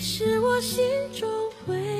你是我心中唯一。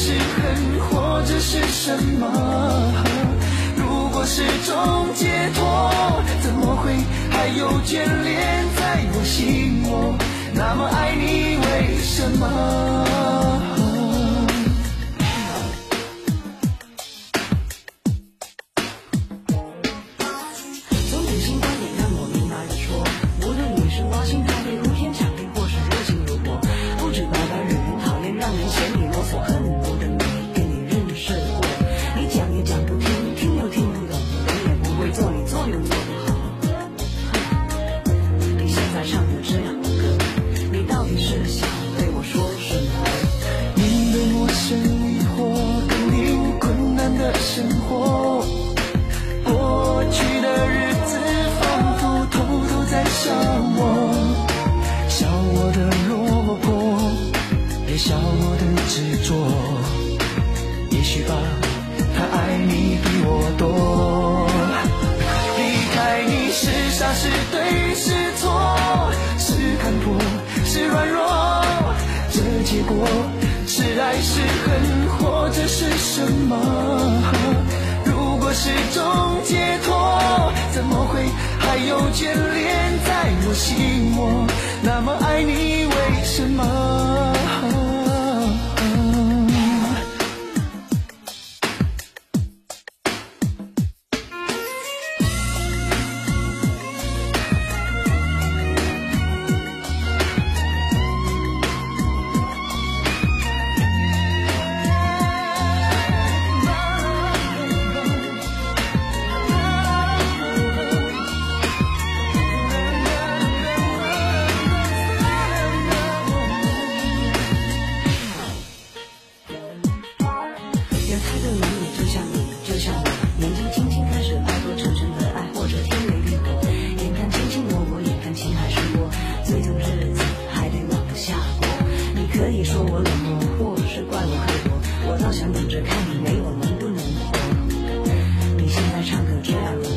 是恨或者是什么？如果是种解脱怎么会还有眷恋在我心窝？那么爱你为什么？笑我的执着。也许吧，他爱你比我多。离开你是傻是对是错，是看破是软弱，这结果是爱是恨，或者是什么？如果是种解脱，怎么会还有眷恋在我心窝？那么爱你，为什么？或是怪我太多，我倒想等着看你没我能不能活。你现在唱个这样的歌，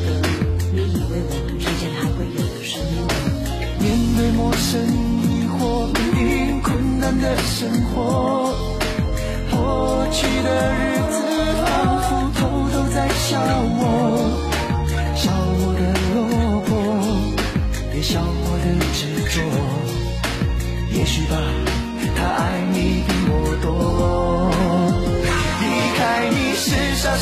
你以为我们之间还会有什么？面对陌生疑惑，面对困难的生活，过去的日子仿佛偷偷在笑我，笑我的落魄，也笑我的执着。也许吧，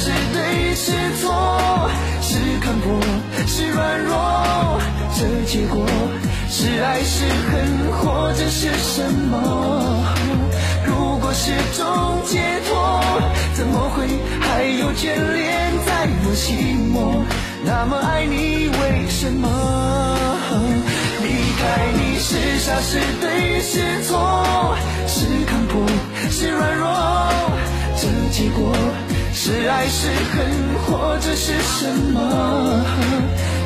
是对是错，是看破是软弱，这结果是爱是恨，或者是什么？如果是种解脱，怎么会还有眷恋在我心窝？那么爱你，为什么？离开你是傻是对是错，是看破是软弱，这结果是爱是恨，或者是什么？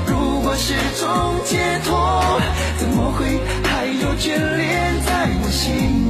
如果是种解脱，怎么会还有眷恋在我心